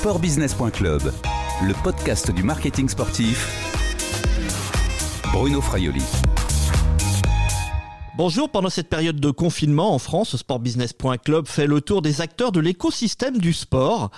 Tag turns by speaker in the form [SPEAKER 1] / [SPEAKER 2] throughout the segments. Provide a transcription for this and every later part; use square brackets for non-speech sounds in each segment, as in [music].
[SPEAKER 1] Sportbusiness.club, le podcast du marketing sportif. Bruno Fraioli.
[SPEAKER 2] Bonjour, pendant cette période de confinement en France, Sportbusiness.club fait le tour des acteurs de l'écosystème du sport.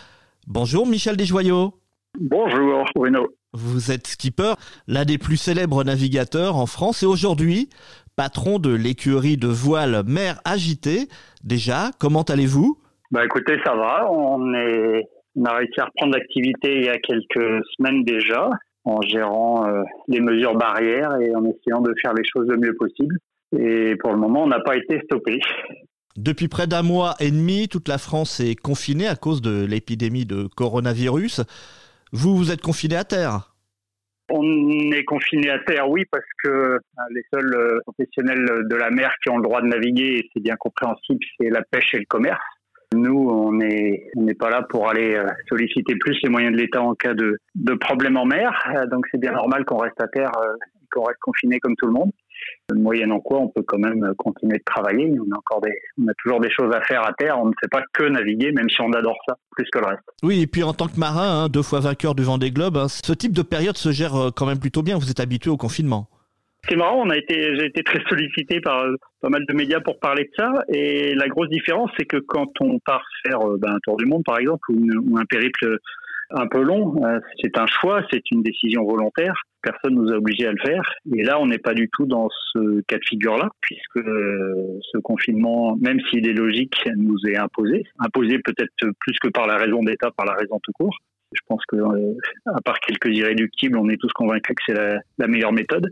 [SPEAKER 2] Bonjour Michel Desjoyaux.
[SPEAKER 3] Bonjour Bruno.
[SPEAKER 2] Vous êtes skipper, l'un des plus célèbres navigateurs en France et aujourd'hui patron de l'écurie de voile Mer Agitée. Déjà, comment allez-vous?
[SPEAKER 3] Bah écoutez, ça va, on est on a réussi à reprendre l'activité il y a quelques semaines déjà, en gérant euh, les mesures barrières et en essayant de faire les choses le mieux possible. Et pour le moment, on n'a pas été stoppé.
[SPEAKER 2] Depuis près d'un mois et demi, toute la France est confinée à cause de l'épidémie de coronavirus. Vous, vous êtes confiné à terre?
[SPEAKER 3] On est confiné à terre, oui, parce que euh, les seuls euh, professionnels de la mer qui ont le droit de naviguer, et c'est bien compréhensible, c'est la pêche et le commerce. Nous, on n'est pas là pour aller euh, solliciter plus les moyens de l'État en cas de, problème en mer. Euh, donc c'est bien normal qu'on reste à terre, euh, qu'on reste confiné comme tout le monde. Moyennant quoi, on peut quand même continuer de travailler. On a on a toujours des choses à faire à terre. On ne fait pas que naviguer, même si on adore ça plus que le reste.
[SPEAKER 2] Oui, et puis en tant que marin, hein, deux fois vainqueur du Vendée Globe, hein, ce type de période se gère quand même plutôt bien. Vous êtes habitué au confinement.
[SPEAKER 3] C'est marrant, on a été, j'ai été très sollicité par euh, pas mal de médias pour parler de ça. Et la grosse différence, c'est que quand on part faire euh, ben, un tour du monde, par exemple, ou, un périple un peu long, euh, c'est un choix, c'est une décision volontaire. Personne nous a obligés à le faire. Et là, on n'est pas du tout dans ce cas de figure-là, puisque ce confinement, même s'il est logique, nous est imposé. Imposé peut-être plus que par la raison d'État, par la raison tout court. Je pense que, à part quelques irréductibles, on est tous convaincus que c'est la meilleure méthode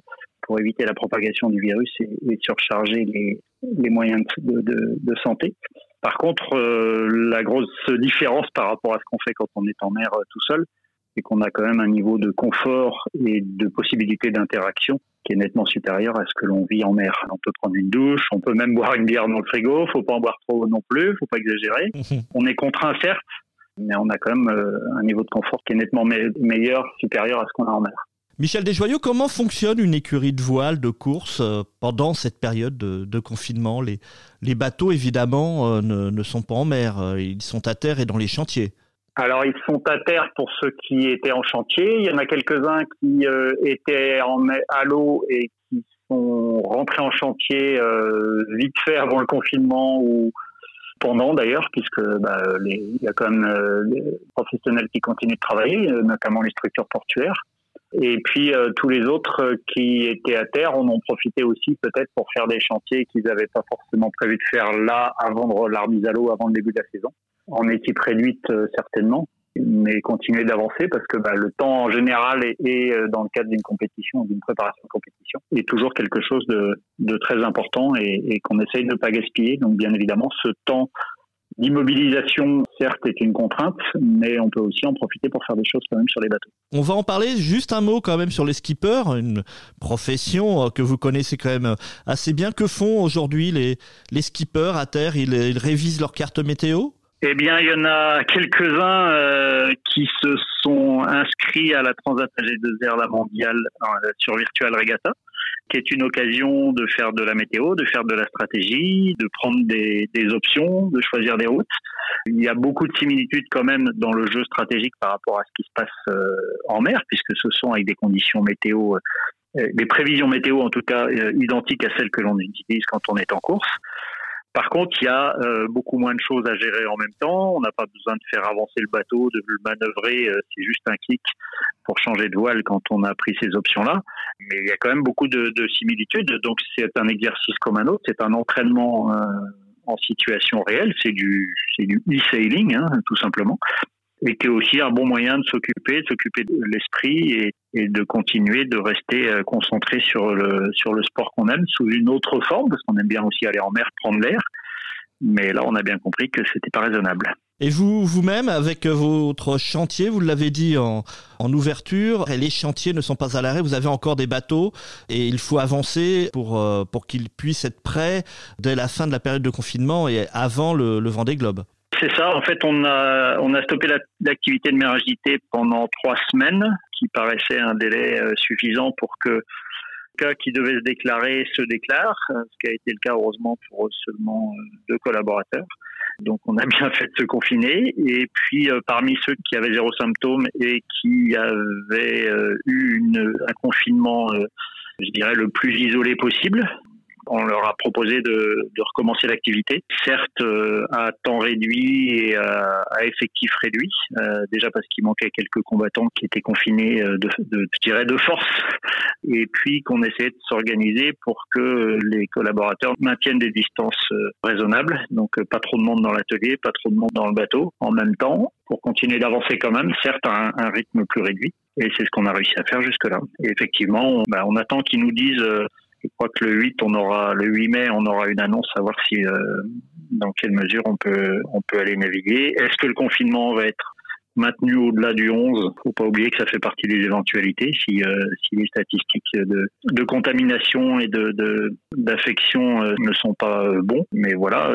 [SPEAKER 3] pour éviter la propagation du virus et, surcharger les, les moyens de, de, de, santé. Par contre, euh, la grosse différence par rapport à ce qu'on fait quand on est en mer euh, tout seul, c'est qu'on a quand même un niveau de confort et de possibilité d'interaction qui est nettement supérieur à ce que l'on vit en mer. On peut prendre une douche, on peut même boire une bière dans le frigo, faut pas en boire trop non plus, faut pas exagérer. On est contraint certes, mais on a quand même euh, un niveau de confort qui est nettement meilleur, supérieur à ce qu'on a en mer.
[SPEAKER 2] Michel Desjoyaux, comment fonctionne une écurie de voile de course euh, pendant cette période de, confinement? Les, bateaux, évidemment, euh, ne, sont pas en mer, euh, ils sont à terre et dans les chantiers.
[SPEAKER 3] Alors, ils sont à terre pour ceux qui étaient en chantier. Il y en a quelques-uns qui étaient en, à l'eau et qui sont rentrés en chantier vite fait avant le confinement ou pendant d'ailleurs, puisque bah, il y a quand même les professionnels qui continuent de travailler, notamment les structures portuaires. Et puis euh, tous les autres euh, qui étaient à terre en ont profité aussi peut-être pour faire des chantiers qu'ils n'avaient pas forcément prévu de faire là avant de la remise à l'eau, avant le début de la saison. En équipe réduite euh, certainement, mais continuer d'avancer parce que bah, le temps en général et, dans le cadre d'une compétition, d'une préparation de compétition, est toujours quelque chose de, de très important et, et qu'on essaye de ne pas gaspiller. Donc bien évidemment, ce temps L'immobilisation, certes, est une contrainte, mais on peut aussi en profiter pour faire des choses quand même sur les bateaux.
[SPEAKER 2] On va en parler juste un mot quand même sur les skippers, une profession euh, que vous connaissez quand même assez bien. Que font aujourd'hui les, les skippers à terre? Ils, ils révisent leur carte météo?
[SPEAKER 3] Eh bien, il y en a quelques-uns euh, qui se sont inscrits à la Transat AG2R, la mondiale, euh, sur Virtual Regatta qui est une occasion de faire de la météo, de faire de la stratégie, de prendre des, options, de choisir des routes. Il y a beaucoup de similitudes quand même dans le jeu stratégique par rapport à ce qui se passe euh, en mer, puisque ce sont avec des conditions météo, euh, des prévisions météo en tout cas euh, identiques à celles que l'on utilise quand on est en course. Par contre, il y a euh, beaucoup moins de choses à gérer en même temps. On n'a pas besoin de faire avancer le bateau, de le manœuvrer. Euh, c'est juste un clic pour changer de voile quand on a pris ces options-là. Mais il y a quand même beaucoup de, de similitudes. Donc c'est un exercice comme un autre. C'est un entraînement euh, en situation réelle. C'est du, du e-sailing, hein, tout simplement et qui est aussi un bon moyen de s'occuper, de s'occuper de l'esprit et, de continuer de rester euh, concentré sur le, sur le sport qu'on aime sous une autre forme, parce qu'on aime bien aussi aller en mer, prendre l'air. Mais là, on a bien compris que c'était pas raisonnable.
[SPEAKER 2] Et vous, vous-même, avec votre chantier, vous l'avez dit en, en, ouverture, les chantiers ne sont pas à l'arrêt, vous avez encore des bateaux et il faut avancer pour, euh, pour qu'ils puissent être prêts dès la fin de la période de confinement et avant le, le Vendée Globe.
[SPEAKER 3] C'est ça. En fait, on a, on a stoppé l'activité de mer agitée pendant trois semaines, qui paraissait un délai euh, suffisant pour que cas qui devait se déclarer se déclare, euh, ce qui a été le cas heureusement pour seulement euh, deux collaborateurs. Donc on a [laughs] bien fait de se confiner. Et puis parmi ceux qui avaient zéro symptôme et qui avaient eu une, un confinement, je dirais, le plus isolé possible, on leur a proposé de, recommencer l'activité, certes euh, à temps réduit et à, effectif réduit, euh, déjà parce qu'il manquait quelques combattants qui étaient confinés euh, de, de, de force, et puis qu'on essayait de s'organiser pour que les collaborateurs maintiennent des distances raisonnables, donc pas trop de monde dans l'atelier, pas trop de monde dans le bateau en même temps, pour continuer d'avancer quand même, certes à un, rythme plus réduit. Et c'est ce qu'on a réussi à faire jusque-là. Effectivement, on, bah, on attend qu'ils nous disent je crois que le 8, on aura le 8 mai, on aura une annonce à voir si euh, dans quelle mesure on peut on peut aller naviguer. Est-ce que le confinement va être maintenu au-delà du 11. Faut pas oublier que ça fait partie des éventualités. Si, euh, si les statistiques de, de contamination et de d'affection euh, ne sont pas euh, bons, mais voilà,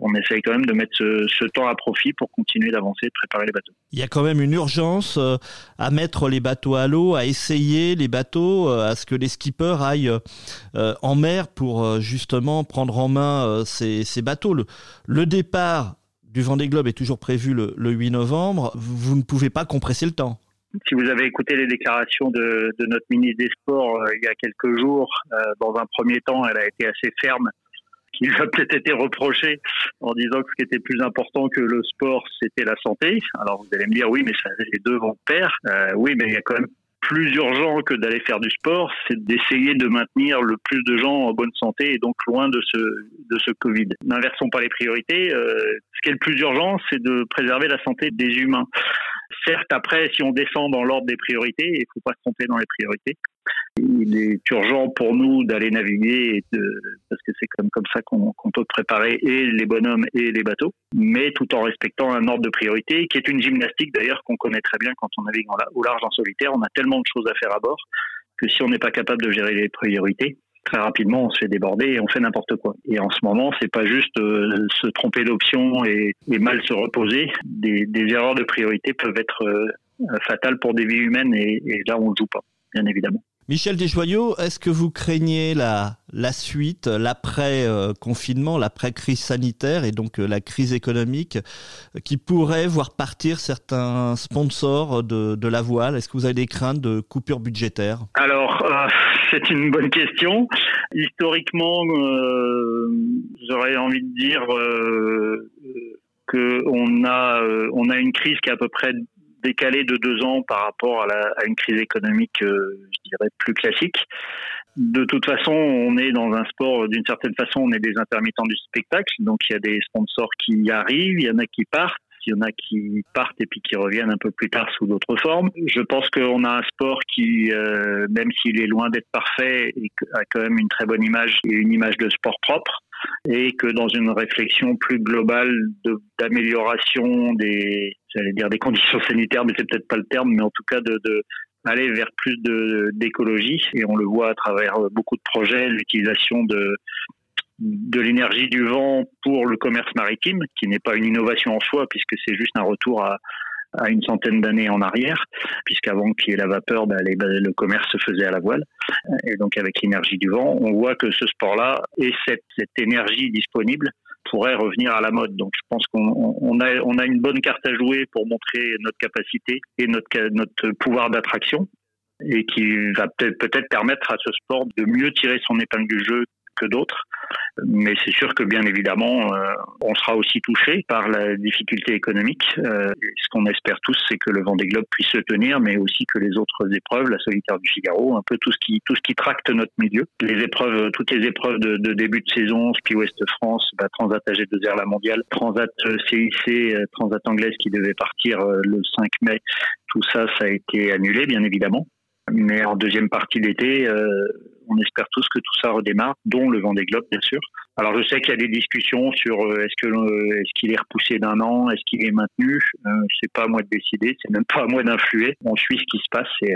[SPEAKER 3] on essaye quand même de mettre ce, temps à profit pour continuer d'avancer, de préparer les bateaux.
[SPEAKER 2] Il y a quand même une urgence à mettre les bateaux à l'eau, à essayer les bateaux, à ce que les skippers aillent en mer pour justement prendre en main ces, ces bateaux. Le départ du Vendée Globe est toujours prévu le, 8 novembre. Vous, ne pouvez pas compresser le temps.
[SPEAKER 3] Si vous avez écouté les déclarations de, notre ministre des Sports euh, il y a quelques jours, euh, dans un premier temps, elle a été assez ferme [laughs] qui lui a peut-être été reproché en disant que ce qui était plus important que le sport, c'était la santé. Alors vous allez me dire, oui, mais ça, les deux vont de pair. Oui, mais il y a quand même plus urgent que d'aller faire du sport, c'est d'essayer de maintenir le plus de gens en bonne santé et donc loin de ce, de ce Covid. N'inversons pas les priorités. Euh, ce qui est le plus urgent, c'est de préserver la santé des humains. Certes, après, si on descend dans l'ordre des priorités, il ne faut pas se tromper dans les priorités. Il est urgent pour nous d'aller naviguer parce que c'est comme, comme ça qu'on peut préparer et les bonhommes et les bateaux, mais tout en respectant un ordre de priorité qui est une gymnastique d'ailleurs qu'on connaît très bien quand on navigue au large en solitaire. On a tellement de choses à faire à bord que si on n'est pas capable de gérer les priorités, très rapidement on se fait déborder et on fait n'importe quoi. Et en ce moment, c'est pas juste euh, se tromper d'option et, mal se reposer. Des, erreurs de priorité peuvent être euh, fatales pour des vies humaines et, et là on ne joue pas, bien évidemment.
[SPEAKER 2] Michel Desjoyaux, est-ce que vous craignez la, suite, l'après-confinement, l'après-crise sanitaire et donc euh, la crise économique qui pourrait voir partir certains sponsors de, la voile? Est-ce que vous avez des craintes de coupure budgétaire?
[SPEAKER 3] Alors, euh, [laughs] c'est une bonne question. Historiquement, euh, j'aurais envie de dire euh, qu'on a, on a une crise qui est à peu près décalé de deux ans par rapport à, une crise économique, euh, je dirais, plus classique. De toute façon, on est dans un sport, d'une certaine façon, on est des intermittents du spectacle, donc il y a des sponsors qui arrivent, il y en a qui partent, il y en a qui partent et puis qui reviennent un peu plus tard sous d'autres formes. Je pense qu'on a un sport qui, euh, même s'il est loin d'être parfait, a quand même une très bonne image et une image de sport propre et que dans une réflexion plus globale d'amélioration des, dire des conditions [laughs] sanitaires, mais c'est peut-être pas le terme, mais en tout cas de, aller vers plus d'écologie. Et on le voit à travers beaucoup de projets, l'utilisation de de l'énergie du vent pour le commerce maritime, qui n'est pas une innovation en soi, puisque c'est juste un retour à, à une centaine d'années en arrière, puisqu'avant qu'il y ait la vapeur, ben, le commerce se faisait à la voile. Et donc avec l'énergie du vent, on voit que ce sport-là et cette, énergie disponible pourrait revenir à la mode. Donc je pense qu'on on a, on a une bonne carte à jouer pour montrer notre capacité et notre, notre pouvoir d'attraction et qui va peut-être permettre à ce sport de mieux tirer son épingle du jeu que d'autres. Mais c'est sûr que bien évidemment, euh, on sera aussi touché par la difficulté économique. Euh, ce qu'on espère tous, c'est que le Vendée Globe puisse se tenir, mais aussi que les autres épreuves, la solitaire du Figaro, un peu tout ce qui tout ce qui tracte notre milieu, les épreuves, toutes les épreuves de, début de saison, ski Ouest France, bah, Transat AG2R la mondiale, Transat CIC, euh, Transat anglaise qui devait partir le 5 mai, tout ça, ça a été annulé, bien évidemment. Mais en deuxième partie d'été, euh, on espère tous que tout ça redémarre, dont le vent des globes, bien sûr. Alors je sais qu'il y a des discussions sur euh, est-ce que euh, est-ce qu'il est repoussé d'un an, est-ce qu'il est maintenu. Euh, c'est pas à moi de décider, c'est même pas à moi d'influer. On suit ce qui se passe et,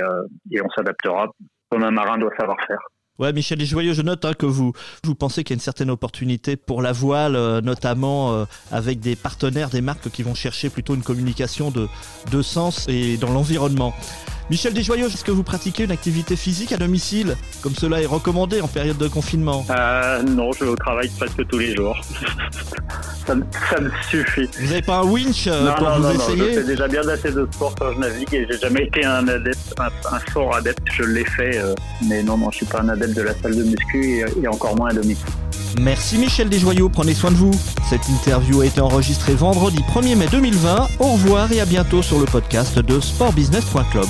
[SPEAKER 3] et on s'adaptera comme un marin doit savoir faire.
[SPEAKER 2] Ouais, Michel Joyeux, je note hein, que vous, vous pensez qu'il y a une certaine opportunité pour la voile, notamment avec des partenaires, des marques qui vont chercher plutôt une communication de, de sens et dans l'environnement. Michel Desjoyaux, est-ce que vous pratiquez une activité physique à domicile, comme cela est recommandé en période de confinement?
[SPEAKER 3] Euh, Non, je vais au travail presque tous les jours. [laughs] ça, me, suffit.
[SPEAKER 2] Vous n'avez pas un winch euh, pour vous essayer
[SPEAKER 3] non, je fais déjà bien assez de sport quand je navigue et j'ai jamais été un adepte, un, fort adepte. Je l'ai fait, euh, mais non, non, je suis pas un adepte de la salle de muscu et, encore moins à domicile.
[SPEAKER 2] Merci Michel Desjoyaux, prenez soin de vous. Cette interview a été enregistrée vendredi 1er mai 2020. Au revoir et à bientôt sur le podcast de sportbusiness.club.